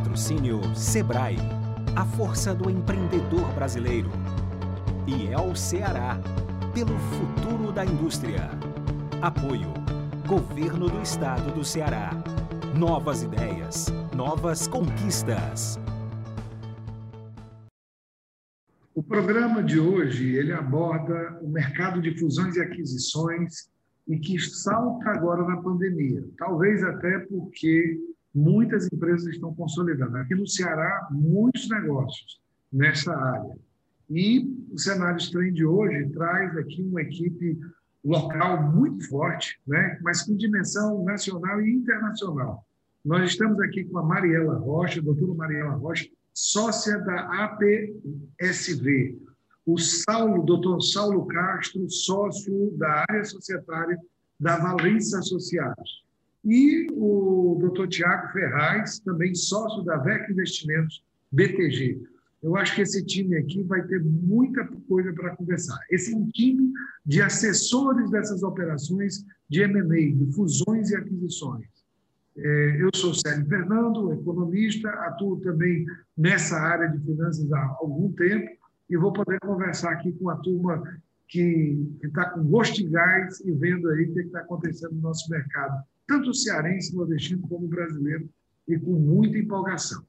Patrocínio Sebrae, a força do empreendedor brasileiro. E é o Ceará, pelo futuro da indústria. Apoio: Governo do Estado do Ceará. Novas ideias, novas conquistas. O programa de hoje ele aborda o mercado de fusões e aquisições e que salta agora na pandemia. Talvez até porque muitas empresas estão consolidando. Aqui no Ceará, muitos negócios nessa área. E o cenário estranho de hoje traz aqui uma equipe local muito forte, né? mas com dimensão nacional e internacional. Nós estamos aqui com a Mariela Rocha, doutora Mariela Rocha, sócia da APSV. O Saulo, doutor Saulo Castro, sócio da área societária da Valência Associados. E o doutor Tiago Ferraz, também sócio da VEC Investimentos BTG. Eu acho que esse time aqui vai ter muita coisa para conversar. Esse é um time de assessores dessas operações de M&A, de fusões e aquisições. É, eu sou Célio Fernando, economista, atuo também nessa área de finanças há algum tempo e vou poder conversar aqui com a turma que está com gosto de gás e vendo aí o que está acontecendo no nosso mercado, tanto o cearense, nordestino, como o brasileiro, e com muita empolgação.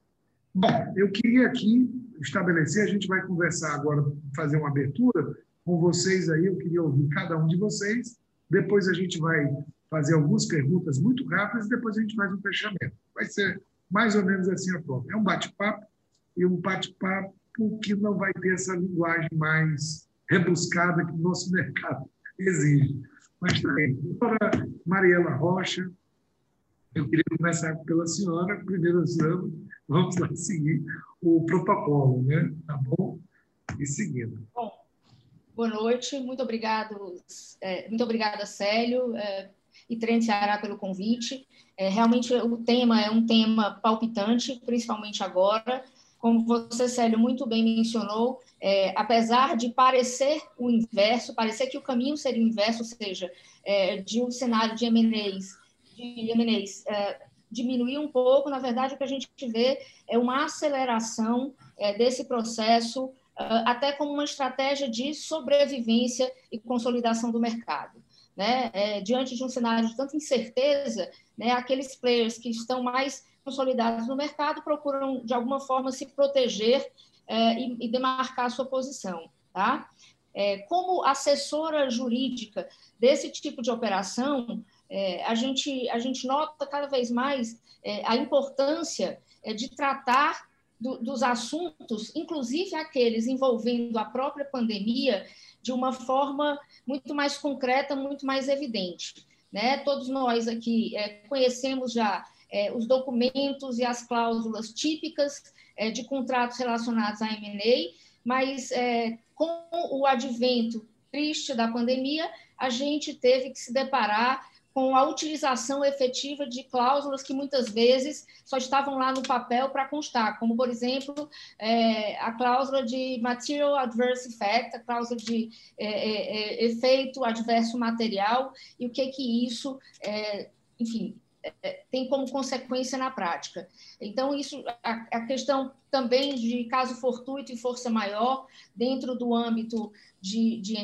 Bom, eu queria aqui estabelecer, a gente vai conversar agora, fazer uma abertura com vocês aí, eu queria ouvir cada um de vocês, depois a gente vai fazer algumas perguntas muito rápidas depois a gente faz um fechamento. Vai ser mais ou menos assim a prova. É um bate-papo e um bate-papo que não vai ter essa linguagem mais rebuscada que o nosso mercado exige. Mas também, doutora Mariela Rocha, eu queria começar pela senhora, primeiro senhora, vamos lá seguir o protocolo, né? Tá bom? E seguindo. Bom, boa noite, muito obrigado, é, muito obrigada, Célio, é, e Trent Ceará pelo convite. É, realmente o tema é um tema palpitante, principalmente agora. Como você, Célio, muito bem mencionou, é, apesar de parecer o inverso, parecer que o caminho seria o inverso, ou seja, é, de um cenário de M&As, de M&As é, diminuir um pouco, na verdade, o que a gente vê é uma aceleração é, desse processo, é, até como uma estratégia de sobrevivência e consolidação do mercado. Né? É, diante de um cenário de tanta incerteza, né, aqueles players que estão mais consolidados no mercado procuram, de alguma forma, se proteger é, e, e, demarcar a sua posição. Tá? É, como assessora jurídica desse tipo de operação, é, a, gente, a gente nota cada vez mais a importância de tratar do, dos assuntos, inclusive aqueles envolvendo a própria pandemia, de uma forma muito mais concreta, muito mais evidente. Né? Todos nós aqui é, conhecemos já é, os documentos e as cláusulas típicas é, de contratos relacionados à M&A, mas é, com o advento triste da pandemia, a gente teve que se deparar com a utilização efetiva de cláusulas que muitas vezes só estavam lá no papel para constar, como, por exemplo, é, a cláusula de Material Adverse Effect, a cláusula de é, é, é efeito adverso material, e o que que isso, é, enfim, tem como consequência na prática. Então, isso, a, a, questão também de caso fortuito e força maior dentro do âmbito de, de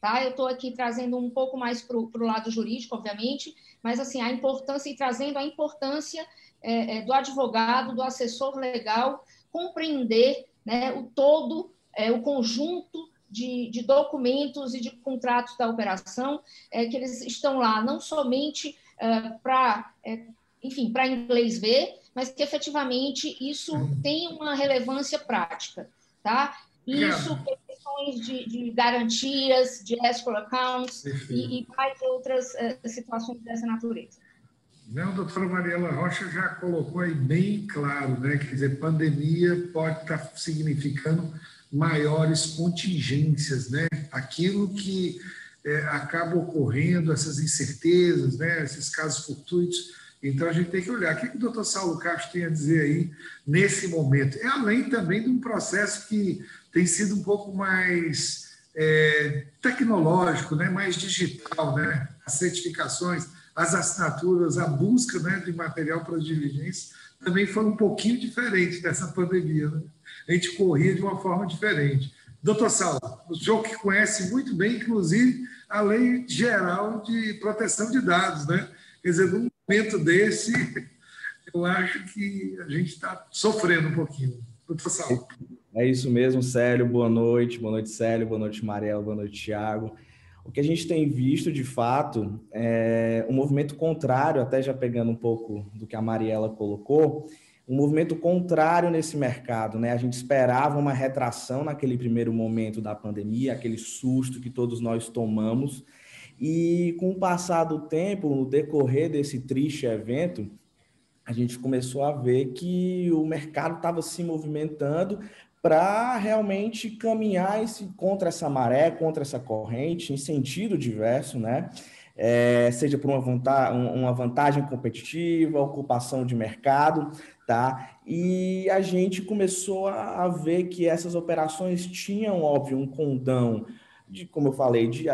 tá? Eu estou aqui trazendo um pouco mais para o lado jurídico, obviamente, mas, assim, a importância e trazendo a importância é, é, do advogado, do assessor legal, compreender né, o todo, é, o conjunto de, de, documentos e de contratos da operação, é, que eles estão lá não somente para, é, enfim, para inglês ver, mas que efetivamente isso tem uma relevância prática, tá? Isso, questões de, de garantias, de escrow accounts e, e, mais outras uh, situações dessa natureza. Não, doutora Mariela Rocha já colocou aí bem claro, né? Quer dizer, pandemia pode estar tá significando maiores contingências, né? Aquilo que é, acaba ocorrendo, essas incertezas, né? Esses casos fortuitos. Então a gente tem que olhar o que, que o doutor Saulo Castro tem a dizer aí nesse momento. É além também de um processo que tem sido um pouco mais é, tecnológico, né? mais digital, né? as certificações, as assinaturas, a busca né, de material para diligência também foi um pouquinho diferente dessa pandemia. Né? A gente corria de uma forma diferente. Doutor Sala, o senhor que conhece muito bem, inclusive, a Lei Geral de Proteção de Dados, né? Quer dizer, num momento desse, eu acho que a gente está sofrendo um pouquinho. Doutor Sala. É isso mesmo, Célio. Boa noite. Boa noite, Célio. Boa noite, Mariela. Boa noite, Tiago. O que a gente tem visto, de fato, é um movimento contrário, até já pegando um pouco do que a Mariela colocou, um movimento contrário nesse mercado, né? A gente esperava uma retração naquele primeiro momento da pandemia, aquele susto que todos nós tomamos, e com o passar do tempo, no decorrer desse triste evento, a gente começou a ver que o mercado estava se movimentando para realmente caminhar esse, contra essa maré, contra essa corrente, em sentido diverso, né? É, seja por uma vantagem, uma vantagem competitiva, ocupação de mercado, tá? E a gente começou a, ver que essas operações tinham, óbvio, um condão de, como eu falei, de,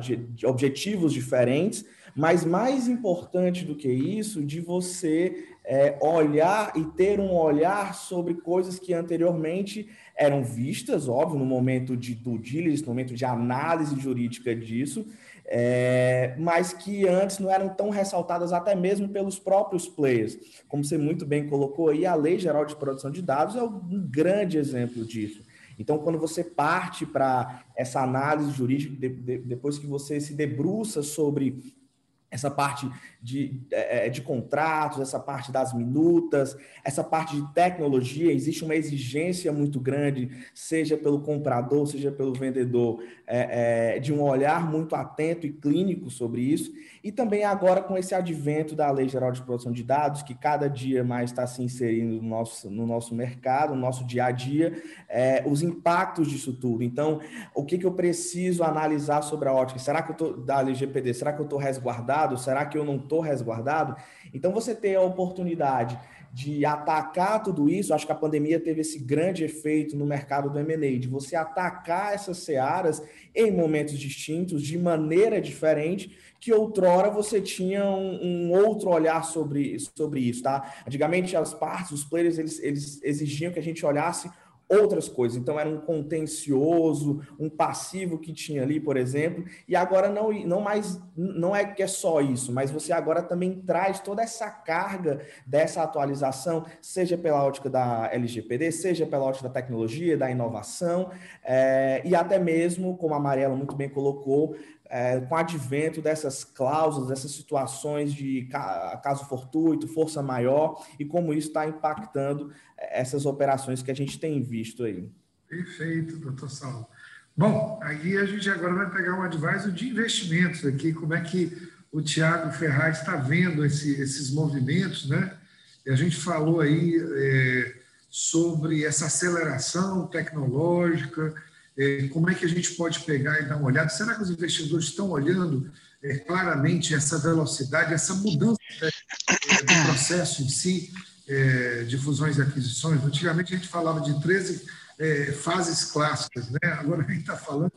de, de objetivos diferentes, mas mais importante do que isso, de você é, olhar e ter um olhar sobre coisas que anteriormente eram vistas, óbvio, no momento de due diligence, no momento de análise jurídica disso, é, mas que antes não eram tão ressaltadas até mesmo pelos próprios players. Como você muito bem colocou aí, a Lei Geral de Proteção de Dados é um grande exemplo disso. Então, quando você parte para essa análise jurídica, de, de, depois que você se debruça sobre essa parte de, é, é, de contratos, essa parte das minutas, essa parte de tecnologia, existe uma exigência muito grande, seja pelo comprador, seja pelo vendedor, é, é, de um olhar muito atento e clínico sobre isso. E também agora com esse advento da Lei Geral de Proteção de Dados, que cada dia mais está se inserindo no nosso, no nosso mercado, no nosso dia a dia, é, os impactos disso tudo. Então, o que, que eu preciso analisar sobre a ótica? Será que eu estou, da LGPD, será que eu estou resguardado? Será que eu não estou resguardado? Então, você tem a oportunidade de atacar tudo isso, acho que a pandemia teve esse grande efeito no mercado do M&A, de você atacar essas searas em momentos distintos, de maneira diferente, que outrora você tinha um, um, outro olhar sobre, sobre isso, tá? Antigamente as partes, os players, eles, eles exigiam que a gente olhasse outras coisas. Então era um contencioso, um passivo que tinha ali, por exemplo, e agora não, não mais não é que é só isso, mas você agora também traz toda essa carga dessa atualização, seja pela ótica da LGPD, seja pela ótica da tecnologia, da inovação, é, e até mesmo, como a Mariela muito bem colocou, é, com o advento dessas cláusulas, dessas situações de caso fortuito, força maior, e como isso está impactando é, essas operações que a gente tem visto aí. Perfeito, doutor Saulo. Bom, aí a gente agora vai pegar um advisor de investimentos aqui, como é que o Tiago Ferraz está vendo esse, esses movimentos, né? E a gente falou aí é, sobre essa aceleração tecnológica, como é que a gente pode pegar e dar uma olhada? Será que os investidores estão olhando é, claramente essa velocidade, essa mudança né, do processo em si é, de fusões e aquisições? Antigamente a gente falava de 13 fases clássicas, né? agora a gente está falando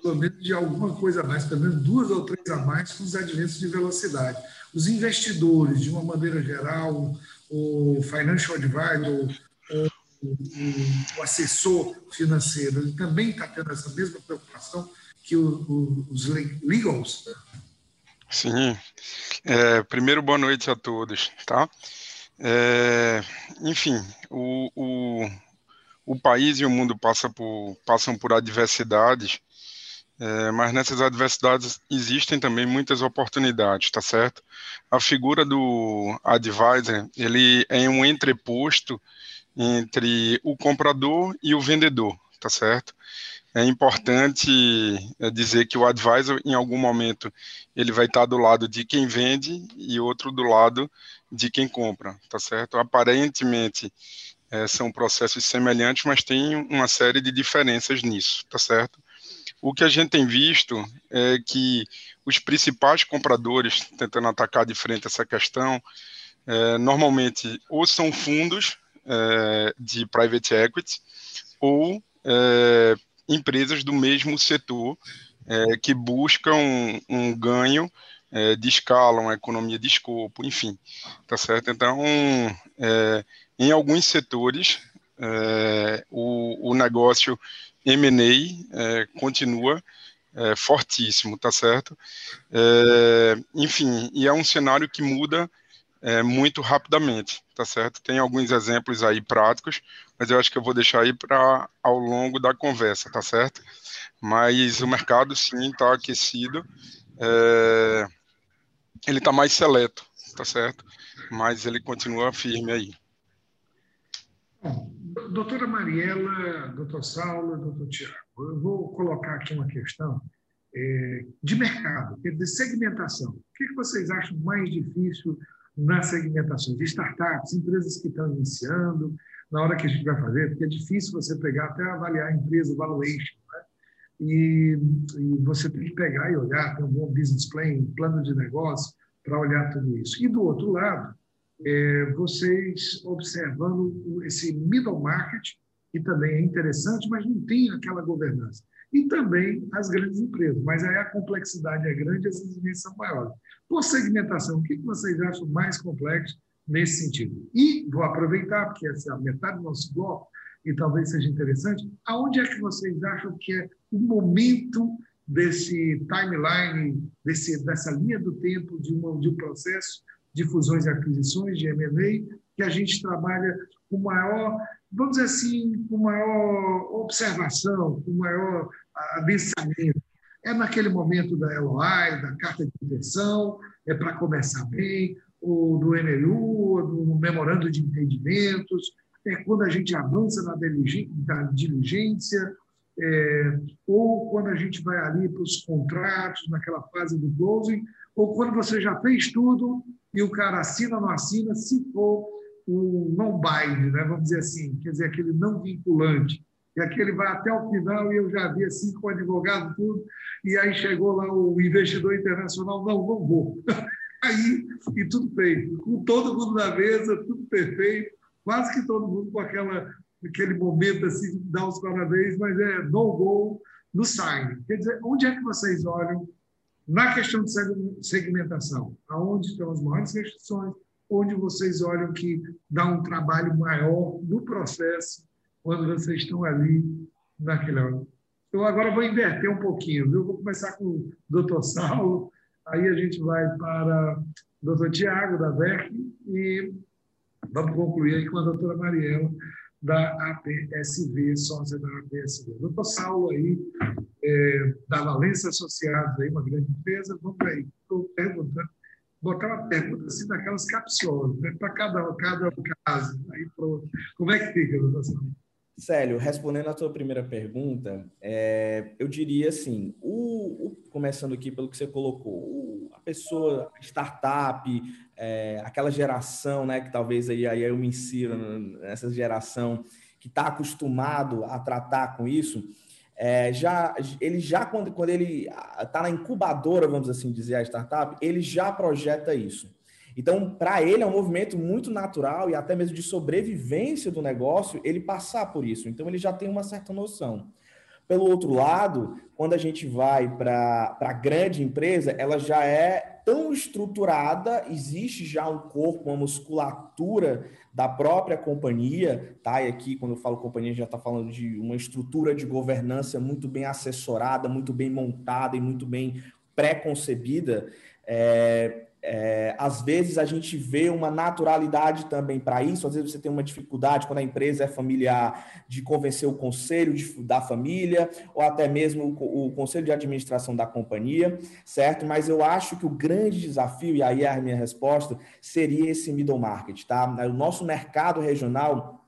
pelo menos de alguma coisa a mais, pelo menos duas ou três a mais com os adventos de velocidade. Os investidores, de uma maneira geral, o financial advisor, o, assessor financeiro ele também está tendo essa mesma preocupação que o, o, os legals? Sim. É, primeiro, boa noite a todos, tá? É, enfim, o, o, o país e o mundo passa por, passam por adversidades, é, mas nessas adversidades existem também muitas oportunidades, tá certo? A figura do advisor, ele é um entreposto entre o comprador e o vendedor, tá certo? É importante é, dizer que o advisor, em algum momento, ele vai estar do lado de quem vende e outro do lado de quem compra, tá certo? Aparentemente, é, são processos semelhantes, mas tem uma série de diferenças nisso, tá certo? O que a gente tem visto é que os principais compradores, tentando atacar de frente essa questão, é, normalmente ou são fundos é, de private equity ou é, empresas do mesmo setor é, que buscam um, um ganho de escala, uma economia de escopo, enfim, tá certo? Então, em alguns setores, o, o negócio M&A continua fortíssimo, tá certo? Enfim, e é um cenário que muda é, muito rapidamente, tá certo? Tem alguns exemplos aí práticos, mas eu acho que eu vou deixar aí para ao longo da conversa, tá certo? Mas o mercado sim está aquecido, é, ele está mais seleto, tá certo? Mas ele continua firme aí. Doutora Mariela, doutor Saulo, doutor Tiago, eu vou colocar aqui uma questão é, de mercado, de segmentação. O que vocês acham mais difícil na segmentação de startups, empresas que estão iniciando, na hora que a gente vai fazer, porque é difícil você pegar até avaliar a empresa, valuation, né? e, e, você tem que pegar e olhar, ter um bom business plan, um plano de negócio para olhar tudo isso. E do outro lado, é, vocês observando esse middle market, que também é interessante, mas não tem aquela governança. E também as grandes empresas, mas aí a complexidade é grande e as exigências são maiores. Por segmentação, o que vocês acham mais complexo nesse sentido? E vou aproveitar, porque essa é a metade do nosso bloco, e talvez seja interessante, aonde é que vocês acham que é o momento desse timeline, desse, dessa linha do tempo de, uma, de um processo de fusões e aquisições, de M&A, que a gente trabalha com maior, vamos dizer assim, com maior observação, com maior adensamento. É naquele momento da LOI, da carta de intenção, é para começar bem, ou do MLU, do memorando de entendimentos, é quando a gente avança na diligência, é, ou quando a gente vai ali para os contratos, naquela fase do closing, ou quando você já fez tudo e o cara assina ou não assina, se for o non-bind, né? vamos dizer assim, quer dizer, aquele não vinculante. E aquele vai até o final e eu já vi assim com o advogado tudo, e aí chegou lá o investidor internacional, não, não vou. Aí, e tudo feito, com todo mundo na mesa, tudo perfeito, quase que todo mundo com aquela, aquele momento assim, de dar os parabéns, mas é no go no sign. Quer dizer, onde é que vocês olham na questão de segmentação? Aonde estão as maiores restrições? Onde vocês olham que dá um trabalho maior no processo quando vocês estão ali naquele ano? Então, agora vou inverter um pouquinho. Eu vou começar com o doutor Saulo, aí a gente vai para o doutor Tiago, da VEC, e vamos concluir aí com a doutora Mariela, da APSV, sócia da APSV. Doutor Saulo aí, é, da Valência Associados, aí, uma grande empresa, vamos aí, estou perguntando, botar uma pergunta assim daquelas capciosas, né, para cada, cada caso. Aí, pronto. Como é que fica, doutor? Célio, respondendo à tua primeira pergunta, é, eu diria assim, o, o, começando aqui pelo que você colocou, o, a pessoa, a startup, é, aquela geração, né, que talvez aí, aí eu me insiro nessa geração que está acostumado a tratar com isso, é, já ele já quando, quando ele está na incubadora, vamos assim dizer, a startup, ele já projeta isso. Então, para ele é um movimento muito natural e até mesmo de sobrevivência do negócio ele passar por isso. Então, ele já tem uma certa noção. Pelo outro lado, quando a gente vai para a grande empresa, ela já é tão estruturada, existe já um corpo, uma musculatura da própria companhia, tá? E aqui, quando eu falo companhia, já está falando de uma estrutura de governança muito bem assessorada, muito bem montada e muito bem pré-concebida. É, é, às vezes a gente vê uma naturalidade também para isso, às vezes você tem uma dificuldade quando a empresa é familiar de convencer o conselho de, da família ou até mesmo o, o, conselho de administração da companhia, certo? Mas eu acho que o grande desafio, e aí é a minha resposta, seria esse middle market, tá? O nosso mercado regional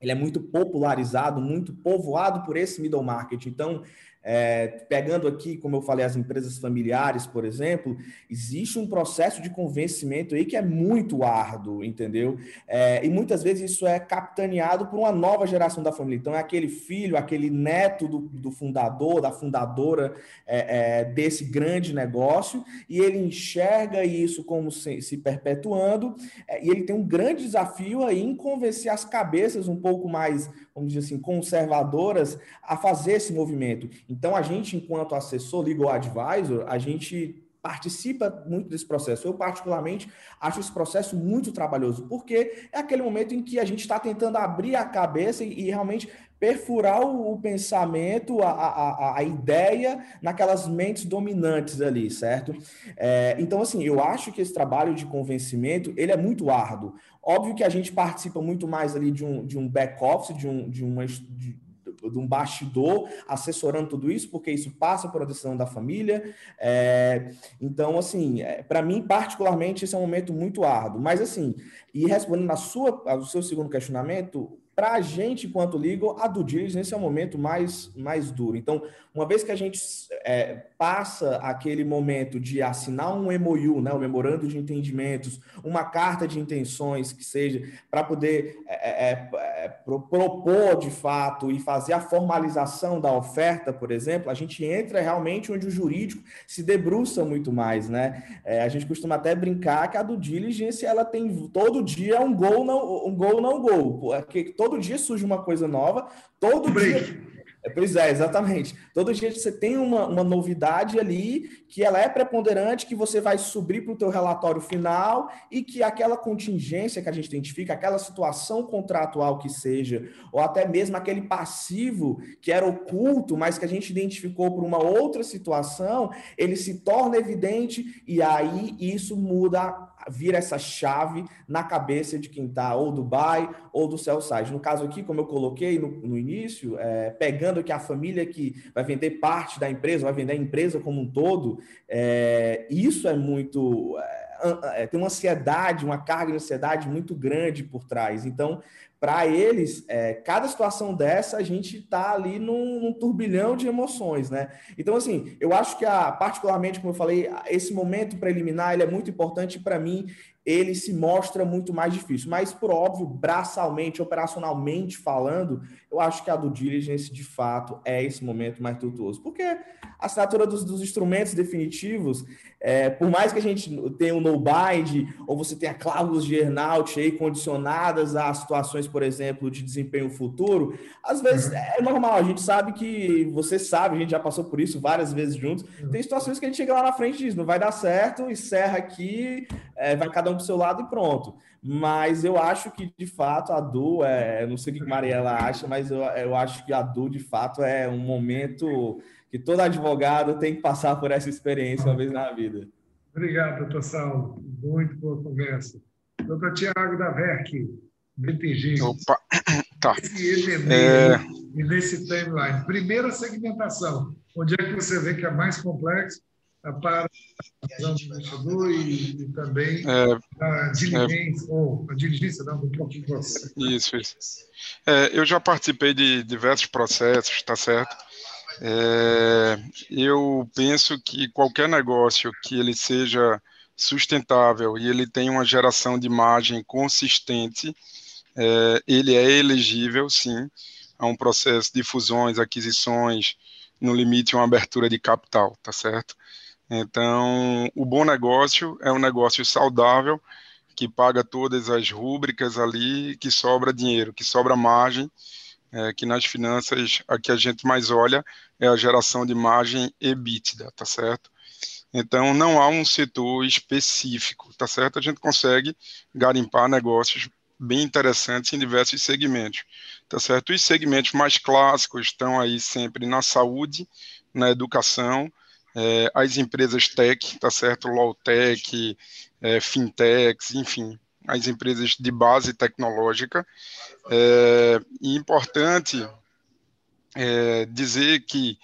ele é muito popularizado, muito povoado por esse middle market. Então, é, pegando aqui, como eu falei, as empresas familiares, por exemplo, existe um processo de convencimento aí que é muito árduo, entendeu? É, e muitas vezes isso é capitaneado por uma nova geração da família. Então, é aquele filho, aquele neto do, do fundador, da fundadora é, é desse grande negócio, e ele enxerga isso como se, se perpetuando, é, e ele tem um grande desafio aí em convencer as cabeças um pouco mais vamos dizer assim, conservadoras a fazer esse movimento. Então, a gente, enquanto assessor, legal advisor, a gente participa muito desse processo. Eu, particularmente, acho esse processo muito trabalhoso, porque é aquele momento em que a gente está tentando abrir a cabeça e, e realmente perfurar o, o pensamento, a, a, a, ideia naquelas mentes dominantes ali, certo? É, então, assim, eu acho que esse trabalho de convencimento, ele é muito árduo. Óbvio que a gente participa muito mais ali de um, de um back-office, de, um, de uma... De, de um bastidor assessorando tudo isso, porque isso passa por a decisão da família. É, então, assim, é, para mim, particularmente, esse é um momento muito árduo. Mas, assim, e respondendo a sua, ao seu segundo questionamento, para a gente, enquanto legal, a do diligence é o momento mais, mais duro. Então, uma vez que a gente é, passa aquele momento de assinar um MOU, né, um memorando de entendimentos, uma carta de intenções que seja, para poder é, é, é propor de fato e fazer a formalização da oferta, por exemplo, a gente entra realmente onde o jurídico se debruça muito mais, né? É, a gente costuma até brincar que a do diligence ela tem todo dia um gol não um gol não gol, porque todo dia surge uma coisa nova, todo dia é, pois é, exatamente. Todo dia você tem uma, uma novidade ali que ela é preponderante, que você vai subir para o teu relatório final e que aquela contingência que a gente identifica, aquela situação contratual que seja, ou até mesmo aquele passivo que era oculto, mas que a gente identificou por uma outra situação, ele se torna evidente e aí isso muda vira essa chave na cabeça de quem está ou do buy ou do sell side. No caso aqui, como eu coloquei no, no início, é, pegando que a família que vai vender parte da empresa, vai vender a empresa como um todo, é, isso é muito. É, é tem uma ansiedade, uma carga de ansiedade muito grande por trás. Então, para eles, é, cada situação dessa, a gente está ali num, num, turbilhão de emoções, né? Então, assim, eu acho que, a, particularmente, como eu falei, esse momento preliminar, ele é muito importante para mim, ele se mostra muito mais difícil. Mas, por óbvio, braçalmente, operacionalmente falando, eu acho que a do diligence, de fato, é esse momento mais tortuoso. Porque a assinatura dos, dos instrumentos definitivos, é, por mais que a gente tenha um no-bind, ou você tenha cláusulas de earnout aí condicionadas a situações, por exemplo, de desempenho futuro, às vezes uhum. é normal, a gente sabe que, você sabe, a gente já passou por isso várias vezes juntos, uhum. tem situações que a gente chega lá na frente e diz, não vai dar certo, encerra aqui, é, vai cada um para o seu lado e pronto. Mas eu acho que, de fato, a Du, é, não sei o que a Mariela acha, mas eu, eu acho que a Du, de fato, é um momento que todo advogado tem que passar por essa experiência uma vez na vida. Obrigado, doutor Saulo. Muito boa conversa. Doutor Tiago da VERC, BTG. Opa, tá. Esse é... e nesse timeline. Primeira segmentação. Onde é que você vê que é mais complexo? Para a visão do investidor e, e também é, a diligência, é, ou a diligência não, do próprio processo. Isso, isso. É, eu já participei de diversos processos, tá certo? É, eu penso que qualquer negócio que ele seja sustentável e ele tenha uma geração de margem consistente, é, ele é elegível, sim, a um processo de fusões, aquisições, no limite uma abertura de capital, tá certo? Então, o bom negócio é um negócio saudável, que paga todas as rúbricas ali, que sobra dinheiro, que sobra margem, é, que nas finanças a que a gente mais olha é a geração de margem EBITDA, tá certo? Então, não há um setor específico, tá certo? A gente consegue garimpar negócios bem interessantes em diversos segmentos, tá certo? Os segmentos mais clássicos estão aí sempre na saúde, na educação, é, as empresas tech, tá certo? Low tech, é, fintechs, enfim, as empresas de base tecnológica. É, e importante é, dizer que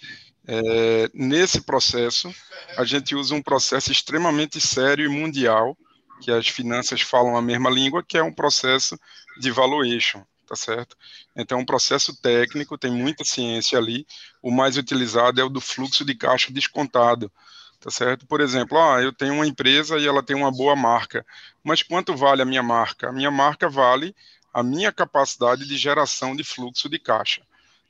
é, nesse processo a gente usa um processo extremamente sério e mundial, que as finanças falam a mesma língua, que é um processo de valuation tá certo? Então, um processo técnico, tem muita ciência ali, o mais utilizado é o do fluxo de caixa descontado, tá certo? Por exemplo, ah, eu tenho uma empresa e ela tem uma boa marca, mas quanto vale a minha marca? A minha marca vale a minha capacidade de geração de fluxo de caixa,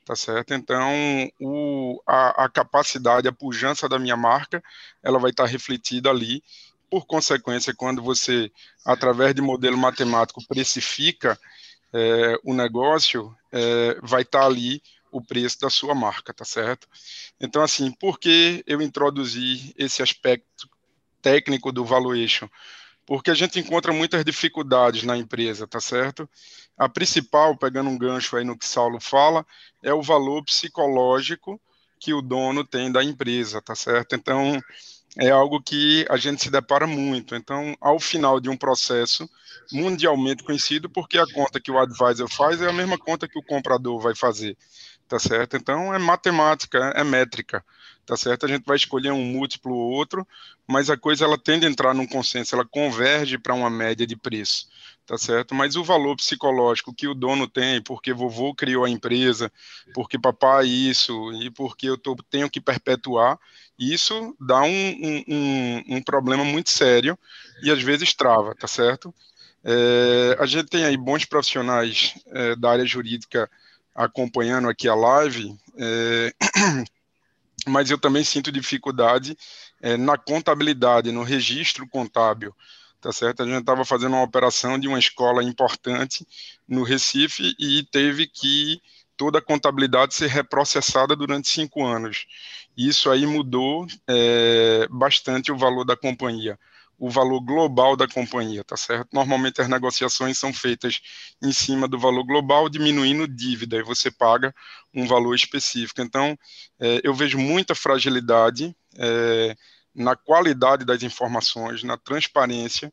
tá certo? Então, o, a, a capacidade, a pujança da minha marca, ela vai estar refletida ali, por consequência, quando você, através de modelo matemático, precifica é, o negócio, é, vai estar tá ali o preço da sua marca, tá certo? Então, assim, por que eu introduzi esse aspecto técnico do valuation, porque a gente encontra muitas dificuldades na empresa, tá certo? A principal, pegando um gancho aí no que Saulo fala, é o valor psicológico que o dono tem da empresa, tá certo? Então, é algo que a gente se depara muito. Então, ao final de um processo mundialmente conhecido, porque a conta que o advisor faz é a mesma conta que o comprador vai fazer, tá certo? Então, é matemática, é métrica, tá certo? A gente vai escolher um múltiplo ou outro, mas a coisa ela tende a entrar num consenso, ela converge para uma média de preço tá certo? Mas o valor psicológico que o dono tem, porque vovô criou a empresa, porque papai isso, e porque eu tô, tenho que perpetuar, isso dá um, um, um problema muito sério e às vezes trava, tá certo? É, a gente tem aí bons profissionais é, da área jurídica acompanhando aqui a live, é, mas eu também sinto dificuldade é, na contabilidade, no registro contábil, tá certo? A gente estava fazendo uma operação de uma escola importante no Recife e teve que toda a contabilidade ser reprocessada durante cinco anos. Isso aí mudou é, bastante o valor da companhia, o valor global da companhia, tá certo? Normalmente as negociações são feitas em cima do valor global, diminuindo dívida, e você paga um valor específico. Então, é, eu vejo muita fragilidade é, na qualidade das informações, na transparência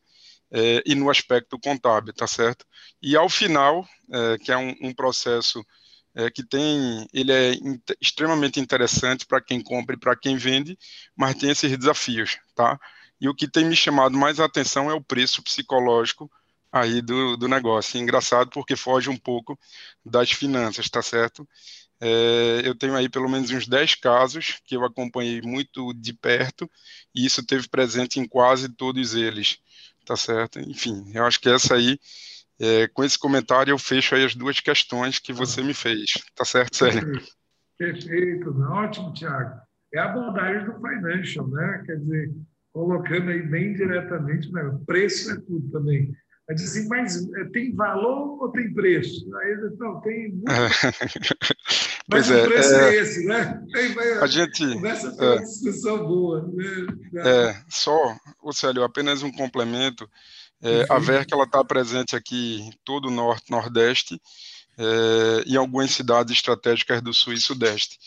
é, e no aspecto contábil, tá certo? E ao final, é, que é um, um processo é, que tem, ele é in, extremamente interessante para quem compra e para quem vende, mas tem esses desafios, tá? E o que tem me chamado mais a atenção é o preço psicológico aí do, do negócio. engraçado porque foge um pouco das finanças, tá certo? É, eu tenho aí pelo menos uns 10 casos que eu acompanhei muito de perto, e isso teve presente em quase todos eles, tá certo? Enfim, eu acho que essa aí, é, com esse comentário, eu fecho aí as duas questões que você me fez, tá certo, Célio? Perfeito, ótimo, Tiago. É a bondade do financial, né? Quer dizer, colocando aí bem diretamente, né? preço é tudo também. Diz assim, mas é, tem valor ou tem preço? Aí ele não, tem muito. mas o é, preço é, é, esse, né? Tem, a gente. Começa a ter uma discussão boa. Né? É, só, Célio, apenas um complemento. É, a VERC está presente aqui em todo o Norte, Nordeste é, e algumas cidades estratégicas do Sul e Sudeste.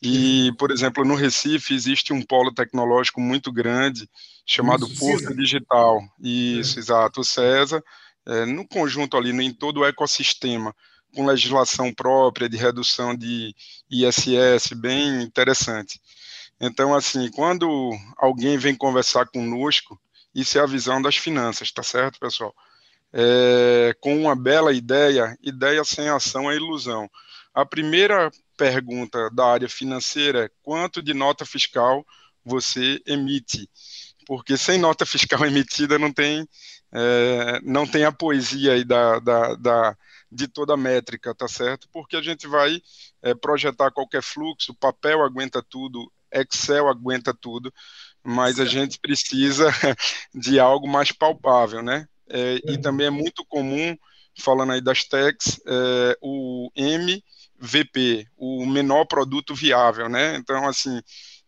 E, por exemplo, no Recife existe um polo tecnológico muito grande chamado Isso, Porto César. Digital. Isso, é. exato, o César, é, no conjunto ali, em todo o ecossistema, com legislação própria de redução de ISS, bem interessante. Então, assim, quando alguém vem conversar conosco, isso é a visão das finanças, tá certo, pessoal? É, com uma bela ideia, ideia sem ação é ilusão. A primeira pergunta da área financeira: quanto de nota fiscal você emite? Porque sem nota fiscal emitida não tem, é, não tem a poesia aí da, da, da, de toda a métrica, tá certo? Porque a gente vai é, projetar qualquer fluxo, papel aguenta tudo, Excel aguenta tudo, mas a gente precisa de algo mais palpável, né? É, e também é muito comum, falando aí das techs, é, o M VP, o menor produto viável, né? Então, assim,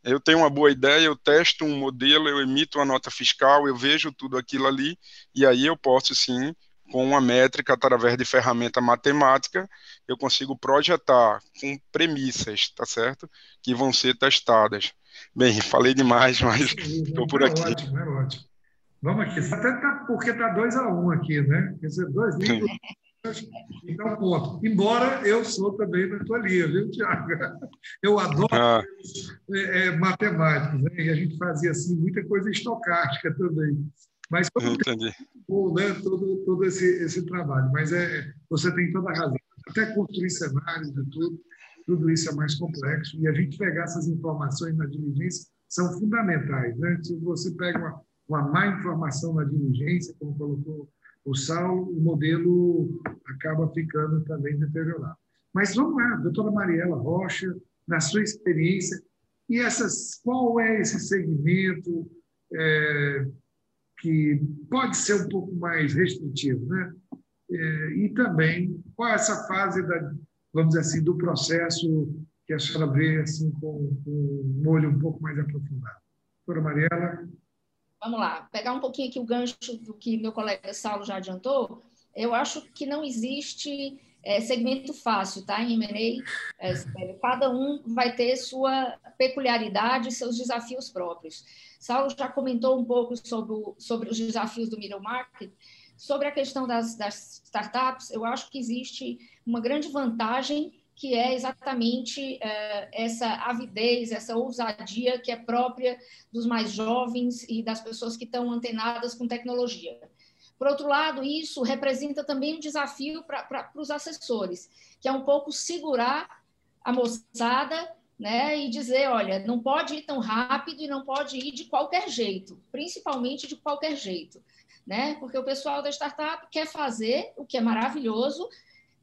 eu tenho uma boa ideia, eu testo um modelo, eu emito uma nota fiscal, eu vejo tudo aquilo ali, e aí eu posso sim, com uma métrica através de ferramenta matemática, eu consigo projetar com premissas, tá certo? Que vão ser testadas. Bem, falei demais, mas estou por aqui. É ótimo, é ótimo. Vamos aqui, até tá, porque está 2 a 1 um aqui, né? Quer dizer, dois livros então, ponto. Embora eu sou também da tua linha, viu, Tiago? Eu adoro ah. é, é, matemática, né? e a gente fazia assim muita coisa estocástica também. Mas Entendi. Bom, né? todo, todo esse, esse trabalho. Mas é, você tem toda a razão. Até construir cenários e tudo, tudo isso é mais complexo. E a gente pegar essas informações na diligência são fundamentais. Né? Se você pega uma, uma má informação na diligência, como colocou o sal, o modelo acaba ficando também deteriorado. Mas vamos lá, doutora Mariela Rocha, na sua experiência, e essas, qual é esse segmento é, que pode ser um pouco mais restritivo, né? É, e também qual é essa fase da, vamos dizer assim, do processo que a senhora vê assim com, com um olho um pouco mais aprofundado. Doutora Mariela. vamos lá, pegar um pouquinho aqui o gancho do que meu colega Saulo já adiantou, eu acho que não existe é, segmento fácil, tá? Em M&A, é, cada um vai ter sua peculiaridade, seus desafios próprios. Saulo já comentou um pouco sobre, o, sobre os desafios do middle market, sobre a questão das, das startups, eu acho que existe uma grande vantagem que é exatamente uh, essa avidez, essa ousadia que é própria dos mais jovens e das pessoas que estão antenadas com tecnologia. Por outro lado, isso representa também um desafio para os assessores, que é um pouco segurar a moçada né, e dizer, olha, não pode ir tão rápido e não pode ir de qualquer jeito, principalmente de qualquer jeito, né? Porque o pessoal da startup quer fazer, o que é maravilhoso,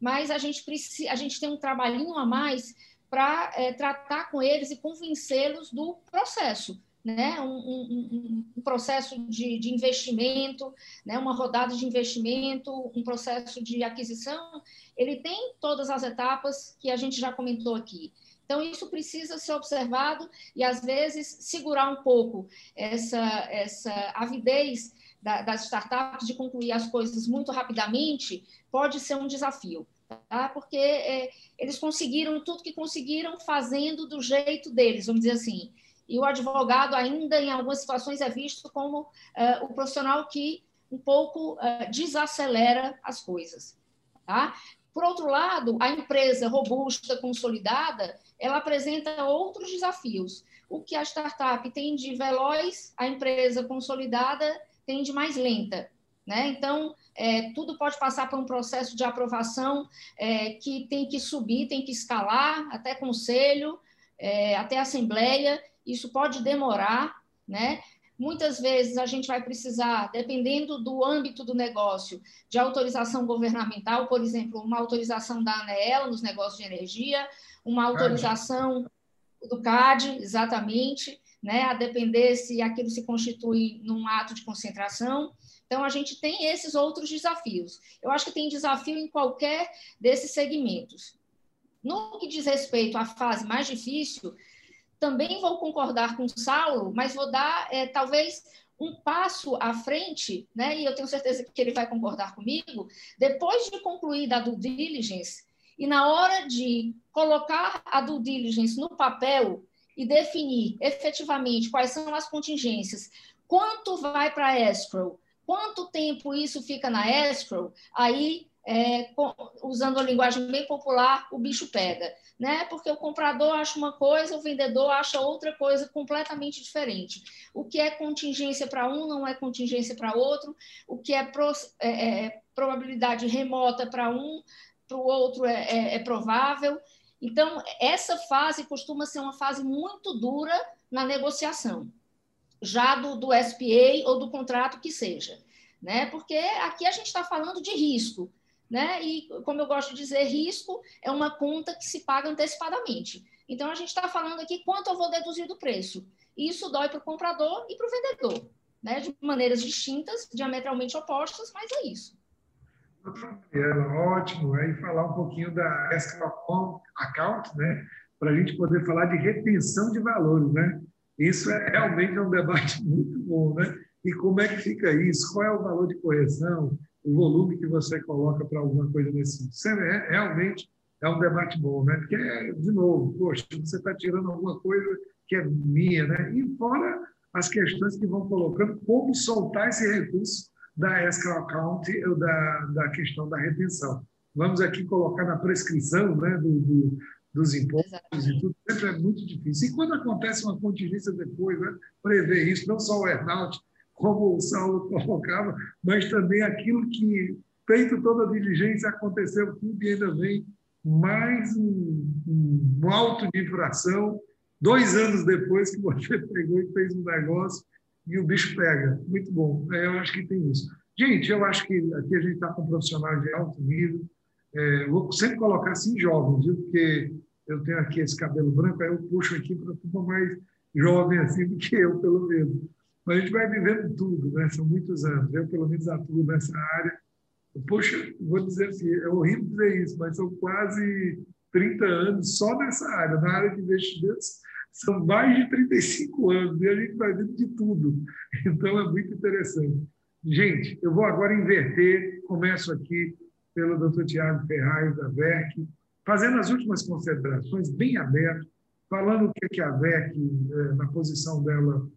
mas a gente precisa, a gente tem um trabalhinho a mais para é, tratar com eles e convencê-los do processo, né? Um, um, um processo de, de, investimento, né? Uma rodada de investimento, um processo de aquisição, ele tem todas as etapas que a gente já comentou aqui. Então, isso precisa ser observado e, às vezes, segurar um pouco essa, essa avidez da, das startups de concluir as coisas muito rapidamente pode ser um desafio, tá? porque é, eles conseguiram tudo que conseguiram fazendo do jeito deles, vamos dizer assim. E o advogado ainda, em algumas situações, é visto como uh, o profissional que um pouco uh, desacelera as coisas. Tá? Por outro lado, a empresa robusta, consolidada, ela apresenta outros desafios. O que a startup tem de veloz, a empresa consolidada tende mais lenta. Né? Então, é, tudo pode passar por um processo de aprovação é, que tem que subir, tem que escalar até conselho, é, até assembleia. Isso pode demorar, né? Muitas vezes a gente vai precisar, dependendo do âmbito do negócio, de autorização governamental, por exemplo, uma autorização da ANEEL nos negócios de energia, uma autorização do CAD, exatamente, né, a depender se aquilo se constitui num ato de concentração. Então, a gente tem esses outros desafios. Eu acho que tem desafio em qualquer desses segmentos. No que diz respeito à fase mais difícil, também vou concordar com o Saulo, mas vou dar, é, talvez, um passo à frente, né? e eu tenho certeza que ele vai concordar comigo, depois de concluir a due diligence, e na hora de colocar a due diligence no papel, e definir efetivamente quais são as contingências, quanto vai para escrow, quanto tempo isso fica na escrow, aí, é, usando a linguagem bem popular, o bicho pega. Né? Porque o comprador acha uma coisa, o vendedor acha outra coisa completamente diferente. O que é contingência para um não é contingência para outro, o que é, pro, é, é probabilidade remota para um, para o outro é, é, é provável. Então, essa fase costuma ser uma fase muito dura na negociação, já do, do SPA ou do contrato que seja, né? Porque aqui a gente está falando de risco, né? E, como eu gosto de dizer, risco é uma conta que se paga antecipadamente. Então, a gente está falando aqui quanto eu vou deduzir do preço. Isso dói para o comprador e para o vendedor, né? De maneiras distintas, diametralmente opostas, mas é isso. Ótimo. Aí falar um pouquinho da escrow account, né? Para a gente poder falar de retenção de valores, né? Isso é realmente um debate muito bom, né? E como é que fica isso? Qual é o valor de correção? O volume que você coloca para alguma coisa nesse sentido? Isso é, realmente é um debate bom, né? Porque, de novo, poxa, você está tirando alguma coisa que é minha, né? E fora as questões que vão colocando, como soltar esse recurso da escrow account, da, da questão da retenção. Vamos aqui colocar na prescrição né, do, do, dos impostos Exatamente. e tudo, sempre é muito difícil. E quando acontece uma contingência depois, né, prever isso, não só o earnout, como o Saulo colocava, mas também aquilo que, feito toda a diligência, aconteceu tudo e ainda vem mais um, um auto de infração, dois anos depois que você pegou e fez um negócio e o bicho pega. Muito bom. É, eu acho que tem isso. Gente, eu acho que aqui a gente está com profissionais de alto nível. É, vou sempre colocar assim jovens, viu? porque eu tenho aqui esse cabelo branco, aí eu puxo aqui para turma mais jovem assim do que eu, pelo menos. Mas a gente vai vivendo tudo, né? São muitos anos. Eu, pelo menos, atuo nessa área. Poxa, vou dizer assim, é horrível dizer isso, mas são quase 30 anos só nessa área, na área de investimentos, são mais de 35 anos e a gente fazendo de tudo. Então, é muito interessante. Gente, eu vou agora inverter, começo aqui pelo Dr. Tiago Ferraz, da VERC, fazendo as últimas considerações, bem aberto, falando o que a VERC, eh, na posição dela,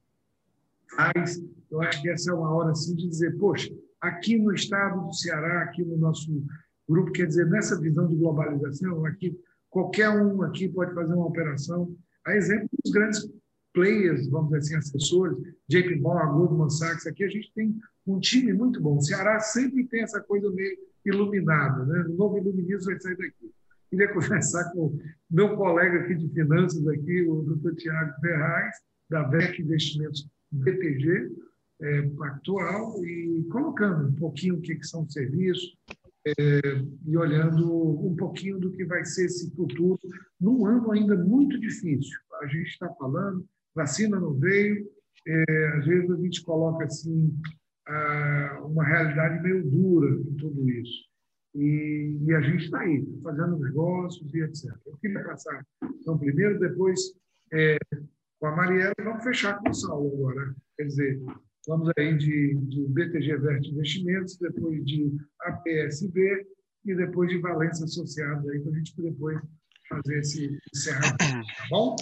faz. Eu acho que essa é uma hora assim, de dizer, poxa, aqui no estado do Ceará, aqui no nosso grupo, quer dizer, nessa visão de globalização, aqui qualquer um aqui pode fazer uma operação. A exemplo dos grandes players, vamos dizer assim, assessores, JP Morgan, Goldman Sachs, aqui a gente tem um time muito bom. O Ceará sempre tem essa coisa meio iluminada, né? O novo iluminismo vai sair daqui. Queria conversar com meu colega aqui de finanças, aqui, o doutor Tiago Ferraz, da VEC Investimentos BTG, é, e colocando um pouquinho o que, que são serviços, é, e olhando um pouquinho do que vai ser esse futuro, num ano ainda muito difícil. A gente está falando, vacina não veio, é, às vezes a gente coloca assim uma realidade meio dura em tudo isso. E, e a gente está aí, fazendo negócios e etc. Eu queria passar, então, primeiro, depois é, com a Mariela, vamos fechar com o Saulo agora. Quer dizer, vamos aí de, de BTG Vert Investimentos, depois de APSB e depois de Valência Associados, aí, para a gente depois fazer esse encerramento. Tá bom?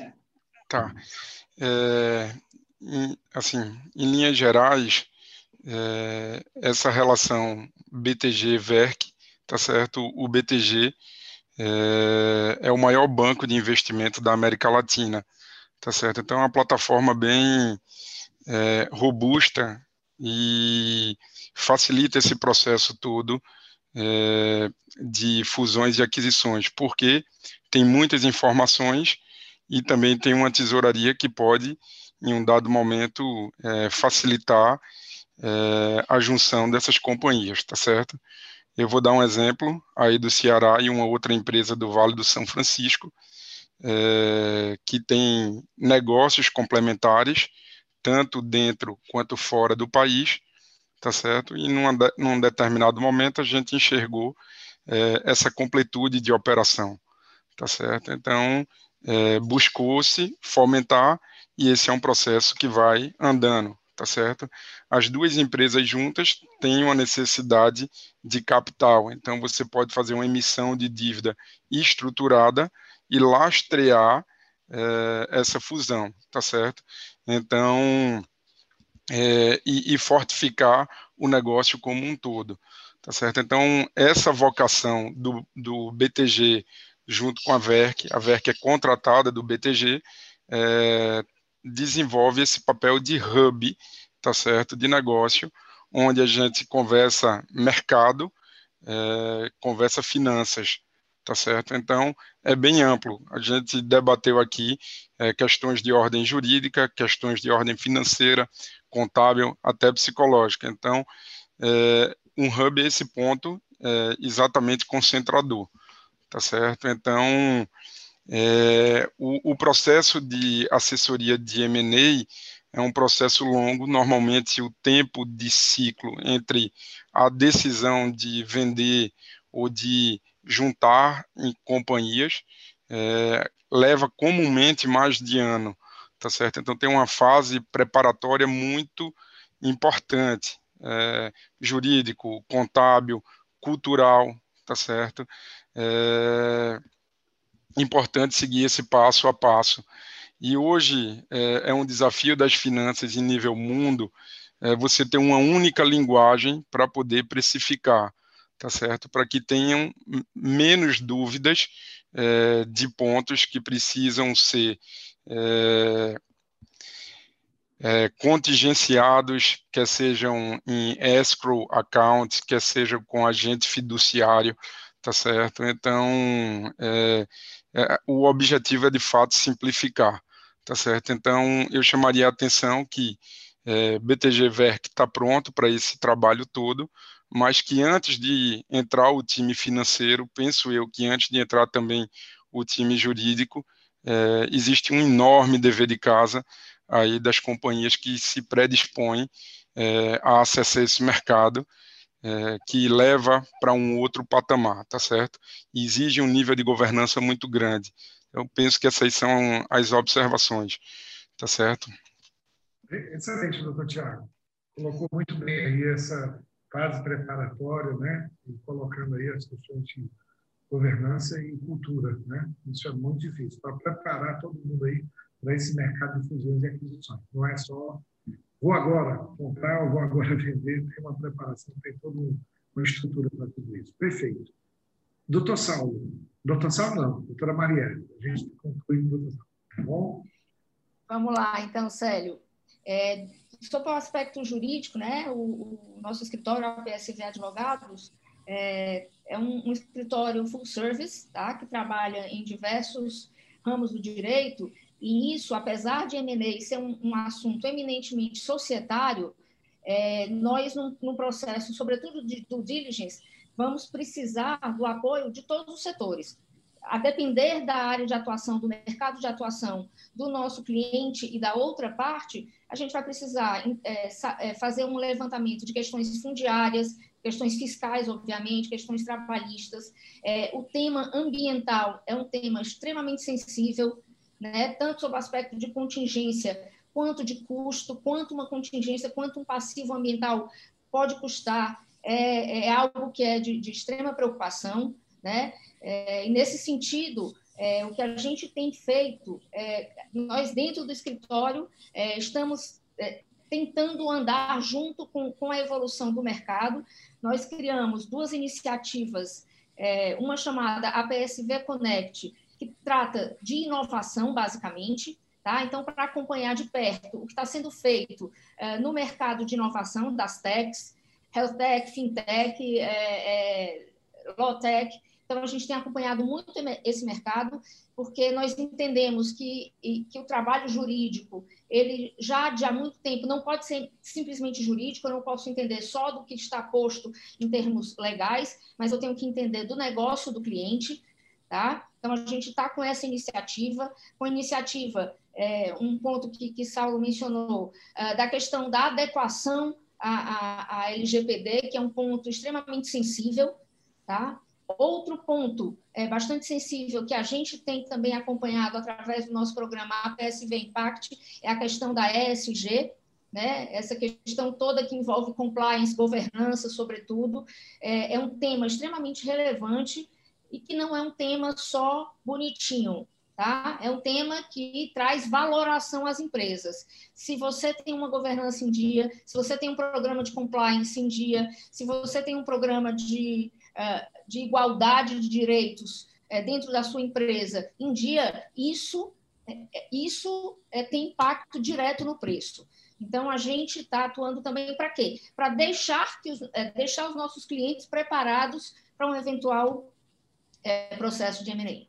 Tá. É, assim, em linhas gerais, é, essa relação BTG-VERC, tá certo? O BTG é, é, o maior banco de investimento da América Latina, tá certo? Então, é uma plataforma bem é, robusta e facilita esse processo todo é, de fusões e aquisições, porque tem muitas informações e também tem uma tesouraria que pode, em um dado momento, é, facilitar é, a junção dessas companhias, tá certo? Eu vou dar um exemplo aí do Ceará e uma outra empresa do Vale do São Francisco, é, que tem negócios complementares, tanto dentro quanto fora do país, tá certo? E numa, num determinado momento a gente enxergou é, essa completude de operação, tá certo? Então, é, buscou-se fomentar e esse é um processo que vai andando, tá certo? As duas empresas juntas têm uma necessidade de capital, então você pode fazer uma emissão de dívida estruturada e lastrear é, essa fusão, tá certo? Então, é, e, e fortificar o negócio como um todo, tá certo? Então, essa vocação do, do BTG junto com a VERC, a VERC é contratada do BTG, é, desenvolve esse papel de hub, tá certo, de negócio, onde a gente conversa mercado, é, conversa finanças, tá certo? Então, é bem amplo. A gente debateu aqui é, questões de ordem jurídica, questões de ordem financeira, contábil, até psicológica. Então, é, um hub é esse ponto é, exatamente concentrador, tá certo? Então, é, o, o, processo de assessoria de M&A é um processo longo, normalmente o tempo de ciclo entre a decisão de vender ou de juntar em companhias é, leva comumente mais de ano, tá certo? Então tem uma fase preparatória muito importante, é, jurídico, contábil, cultural, tá certo? É, importante seguir esse passo a passo. E hoje é, é um desafio das finanças em nível mundo é, você ter uma única linguagem para poder precificar, tá certo? Para que tenham menos dúvidas é, de pontos que precisam ser é, é, contingenciados, quer sejam em escrow account, quer seja com agente fiduciário, tá certo? Então, é, é, o objetivo é de fato simplificar, tá certo? Então, eu chamaria a atenção que é, BTG Verc está pronto para esse trabalho todo, mas que antes de entrar o time financeiro, penso eu que antes de entrar também o time jurídico, é, existe um enorme dever de casa aí das companhias que se predispõem é, a acessar esse mercado é, que leva para um outro patamar, tá certo? E exige um nível de governança muito grande. eu penso que essas são as observações, tá certo? Excelente, doutor Tiago. Colocou muito bem aí essa fase preparatória, né? E colocando aí as questões de governança e cultura, né? Isso é muito difícil para preparar todo mundo aí para esse mercado de fusões e aquisições. Não é só vou agora comprar ou vou agora vender, tem uma preparação, tem toda uma estrutura para tudo isso. Perfeito. Doutor Saulo. Doutor Saulo não, doutora Marielle. A gente conclui o doutor Saulo. Tá bom? Vamos lá, então, Célio. É, sobre o aspecto jurídico, né, o, o nosso escritório, a PSV Advogados, é, é um, um, escritório full service, tá, que trabalha em diversos ramos do direito, e isso, apesar de M&A ser um, um, assunto eminentemente societário, é, nós, num, num, processo, sobretudo de due diligence, vamos precisar do apoio de todos os setores, a depender da área de atuação, do mercado de atuação do nosso cliente e da outra parte, a gente vai precisar é, é, fazer um levantamento de questões fundiárias, questões fiscais, obviamente, questões trabalhistas. É, o tema ambiental é um tema extremamente sensível, né, tanto sob o aspecto de contingência, quanto de custo, quanto uma contingência, quanto um passivo ambiental pode custar, é, é algo que é de, de extrema preocupação. Né? É, e nesse sentido, é, o que a gente tem feito, é, nós dentro do escritório é, estamos é, tentando andar junto com, com a evolução do mercado. Nós criamos duas iniciativas, é, uma chamada APSV Connect, que trata de inovação, basicamente, Tá? Então, para acompanhar de perto o que está sendo feito no mercado de inovação das techs, health tech, fintech, é, é, low tech, então, a gente tem acompanhado muito esse mercado, porque nós entendemos que, que o trabalho jurídico, ele já de há muito tempo não pode ser simplesmente jurídico, eu não posso entender só do que está posto em termos legais, mas eu tenho que entender do negócio do cliente, tá? Então, a gente está com essa iniciativa, com a iniciativa, é, um ponto que, que Saulo mencionou, é, da questão da adequação à, à, à LGPD, que é um ponto extremamente sensível, tá? Outro ponto é, bastante sensível que a gente tem também acompanhado através do nosso programa APSV Impact é a questão da ESG, né? essa questão toda que envolve compliance, governança, sobretudo, é, é um tema extremamente relevante e que não é um tema só bonitinho, Tá? É um tema que traz valoração às empresas. Se você tem uma governança em dia, se você tem um programa de compliance em dia, se você tem um programa de de igualdade de direitos é, dentro da sua empresa em dia, isso, é, isso tem impacto direto no preço. Então, a gente está atuando também para quê? Para deixar, os, deixar os nossos clientes preparados para um eventual processo de M&A.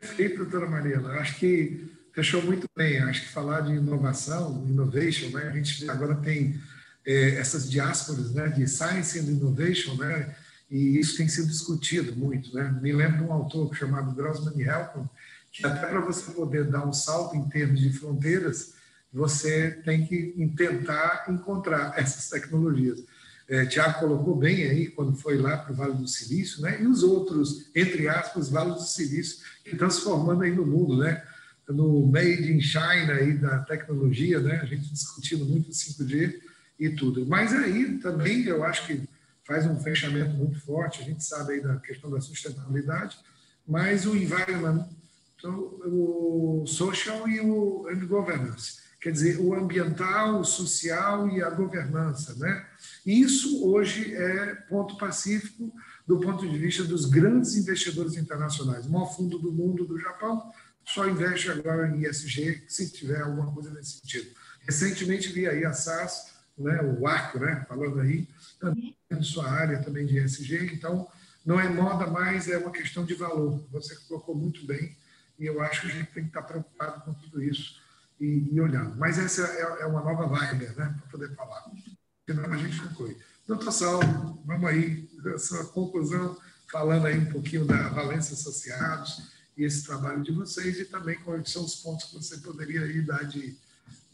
Perfeito, doutora Mariana. Acho que fechou muito bem. Acho que falar de inovação, innovation, né? a gente agora tem é, essas diásporas né? de science and innovation, né? E isso tem sido discutido muito. Né? Me lembro de um autor chamado Grossman Helpman, que até para você poder dar um salto em termos de fronteiras, você tem que tentar encontrar essas tecnologias. É, Tiago colocou bem aí, quando foi lá para o Vale do Silício, né? e os outros, entre aspas, Vale do Silício, que estão se formando aí no mundo, né? no Made in China aí da tecnologia, né? a gente discutindo muito 5G e tudo. Mas aí também eu acho que faz um fechamento muito forte, a gente sabe aí da questão da sustentabilidade, mas o environment, então, o social e o and governance, quer dizer, o ambiental, o social e a governança, né? Isso hoje é ponto pacífico do ponto de vista dos grandes investidores internacionais. O maior fundo do mundo do Japão só investe agora em ISG se tiver alguma coisa nesse sentido. Recentemente vi aí a SAS, né, o Arco, né, falando aí, também sua área também de ESG, então não é moda mais, é uma questão de valor. Você colocou muito bem e eu acho que a gente tem que estar preocupado com tudo isso e, e olhando. Mas essa é, é uma nova vibe, né, para poder falar. Senão a gente conclui. Doutor Sal, vamos aí, sua conclusão, falando aí um pouquinho da Valência Associados e esse trabalho de vocês e também quais são os pontos que você poderia aí dar de,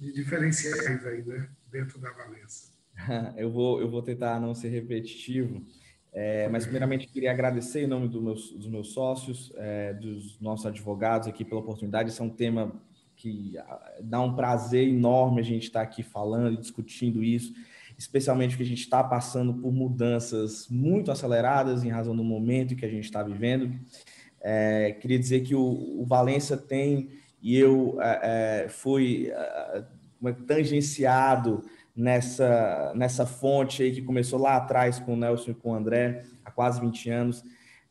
de diferenciais aí, né, dentro da Valência. eu vou, eu vou tentar não ser repetitivo. É, mas, primeiramente, queria agradecer em nome do meus, dos meus sócios, é, dos nossos advogados aqui pela oportunidade. Esse é um tema que ah, dá um prazer enorme a gente estar aqui falando e discutindo isso, especialmente porque a gente está passando por mudanças muito aceleradas em razão do momento que a gente está vivendo. É, queria dizer que o, o Valência tem, e eu é, é fui é, tangenciado nessa, nessa fonte aí que começou lá atrás com o Nelson e com o André, há quase 20 anos,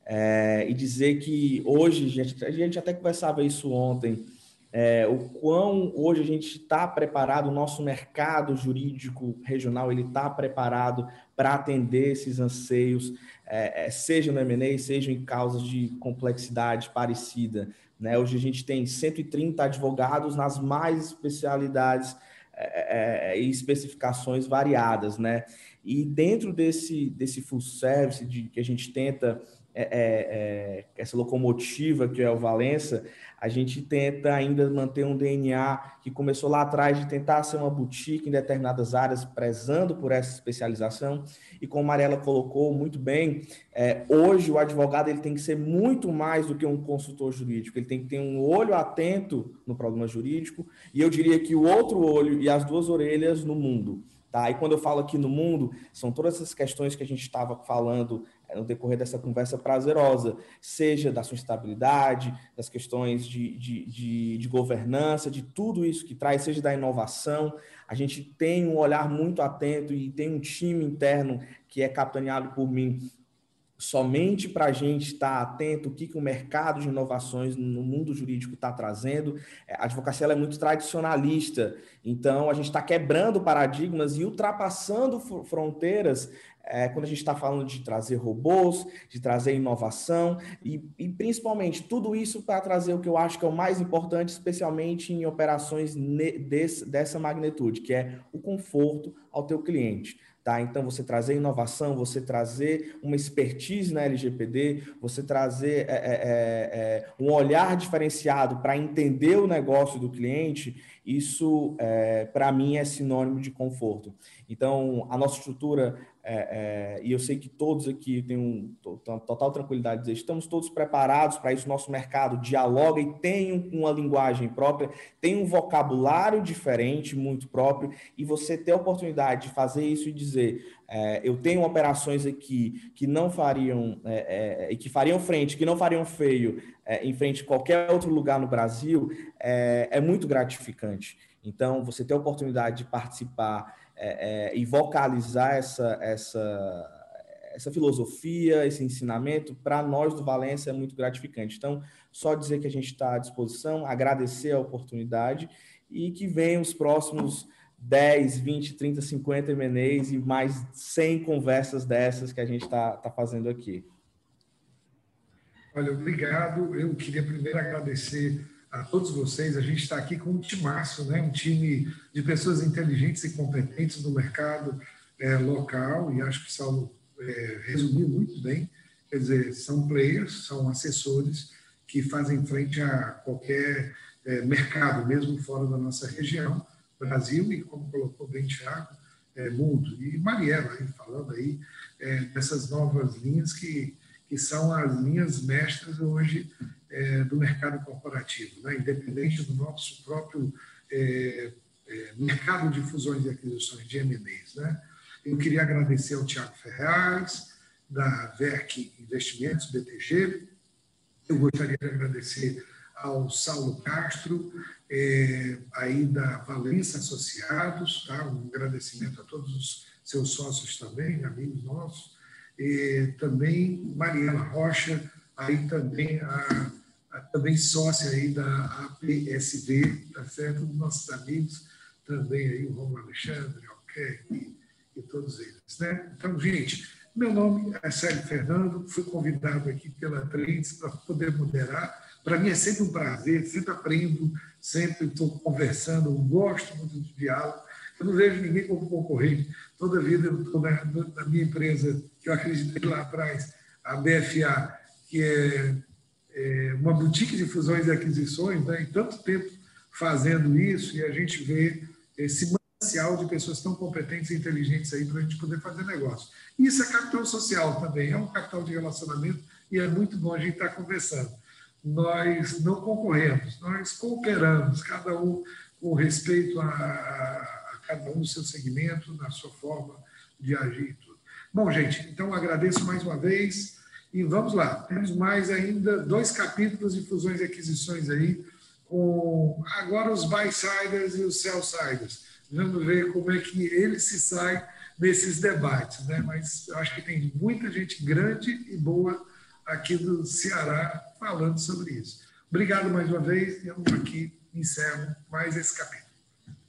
é, e dizer que hoje, gente, a gente até conversava isso ontem, é, o quão hoje a gente está preparado, o nosso mercado jurídico regional ele está preparado para atender esses anseios, é seja no M&A, seja em causas de complexidade parecida. Né? Hoje a gente tem 130 advogados nas mais especialidades é, é, é, e especificações variadas, né? E dentro desse, desse full service de, que a gente tenta, é, é, essa locomotiva que é o Valença, a gente tenta ainda manter um DNA que começou lá atrás de tentar ser uma boutique em determinadas áreas, prezando por essa especialização. E como a Mariela colocou muito bem, é, hoje o advogado ele tem que ser muito mais do que um consultor jurídico, ele tem que ter um olho atento no problema jurídico, e eu diria que o outro olho e as duas orelhas no mundo. Tá? E quando eu falo aqui no mundo, são todas essas questões que a gente estava falando é, no decorrer dessa conversa prazerosa, seja da sustentabilidade, das questões de, de, de, de, governança, de tudo isso que traz, seja da inovação. A gente tem um olhar muito atento e tem um time interno que é capitaneado por mim somente para a gente estar atento o que, que o mercado de inovações no mundo jurídico está trazendo. É, a advocacia é muito tradicionalista, então a gente está quebrando paradigmas e ultrapassando fronteiras é, quando a gente está falando de trazer robôs, de trazer inovação e, e principalmente tudo isso para trazer o que eu acho que é o mais importante, especialmente em operações dessa magnitude, que é o conforto ao teu cliente. Tá? Então, você trazer inovação, você trazer uma expertise na LGPD, você trazer é, é, é, é um olhar diferenciado para entender o negócio do cliente, isso, é, para mim, é sinônimo de conforto. Então, a nossa estrutura é, é, e eu sei que todos aqui têm um, total tranquilidade de dizer, estamos todos preparados para isso, nosso mercado dialoga e tem uma linguagem própria, tem um vocabulário diferente, muito próprio, e você ter a oportunidade de fazer isso e dizer, é, eu tenho operações aqui que não fariam, é, é, e que fariam frente, que não fariam feio é, em frente a qualquer outro lugar no Brasil, é muito gratificante. Então, você ter a oportunidade de participar é, é, e vocalizar essa, essa, essa filosofia, esse ensinamento, para nós do Valência é muito gratificante. Então, só dizer que a gente está à disposição, agradecer a oportunidade e que venham os próximos 10, 20, 30, 50 MNEs e mais 100 conversas dessas que a gente está tá fazendo aqui. Olha, obrigado. Eu queria primeiro agradecer a todos vocês. A gente está aqui com um timaço, né? um time de pessoas inteligentes e competentes no mercado é, local, e acho que Saulo é, resumiu muito bem. Quer dizer, são players, são assessores que fazem frente a qualquer é, mercado, mesmo fora da nossa região, Brasil, e como colocou bem Thiago, é, mundo. E Mariela, aí, falando aí é, dessas novas linhas que, que são as linhas mestras hoje é, do mercado corporativo, né? independente do nosso próprio é, é, mercado de fusões e aquisições de M&As. Né? Eu queria agradecer ao Tiago Ferraz, da VERC Investimentos, BTG. Eu gostaria de agradecer ao Saulo Castro, é, aí da Valença Associados, tá? um agradecimento a todos os seus sócios também, amigos nossos, e também Mariela Rocha, aí também a também sócia aí da APSV, tá certo? Dos nossos amigos, também aí o Romulo Alexandre, o e, e todos eles, né? Então, gente, meu nome é Sérgio Fernando, fui convidado aqui pela Trends para poder moderar. Para mim é sempre um prazer, sempre aprendo, sempre estou conversando, gosto muito de diálogo. Eu não vejo ninguém como concorrente. Toda vida eu estou na, na minha empresa, que eu acreditei lá atrás, a BFA, que é é, uma boutique de fusões e aquisições, né, em tanto tempo fazendo isso, e a gente vê é, se manancial de pessoas tão competentes e inteligentes aí para a gente poder fazer negócio. Isso é capital social também, é um capital de relacionamento e é muito bom a gente estar conversando. Nós não concorremos, nós cooperamos, cada um com respeito a, a cada um no seu segmento, na sua forma de agir tudo. Bom, gente, então agradeço mais uma vez e vamos lá. Temos mais ainda dois capítulos de fusões e aquisições aí, com agora os buy-siders e os sell-siders. Vamos ver como é que ele se sai nesses debates, né? Mas eu acho que tem muita gente grande e boa aqui do Ceará falando sobre isso. Obrigado mais uma vez e eu aqui encerro mais esse capítulo.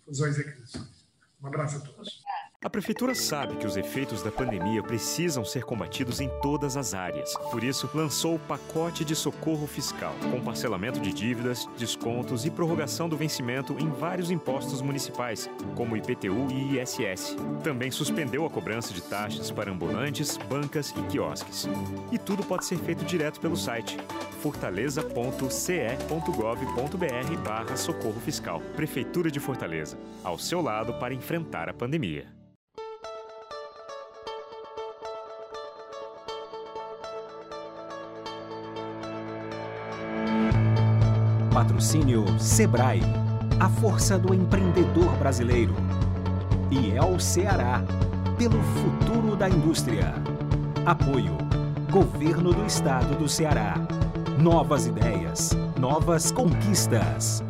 Fusões e aquisições. Um abraço a todos. A Prefeitura sabe que os efeitos da pandemia precisam ser combatidos em todas as áreas. Por isso, lançou o pacote de socorro fiscal, com parcelamento de dívidas, descontos e prorrogação do vencimento em vários impostos municipais, como IPTU e ISS. Também suspendeu a cobrança de taxas para ambulantes, bancas e quiosques. E tudo pode ser feito direto pelo site fortaleza.ce.gov.br barra socorro fiscal. Prefeitura de Fortaleza, ao seu lado para enfrentar a pandemia. Patrocínio Sebrae, a força do empreendedor brasileiro. E El Ceará, pelo futuro da indústria. Apoio Governo do Estado do Ceará. Novas ideias, novas conquistas.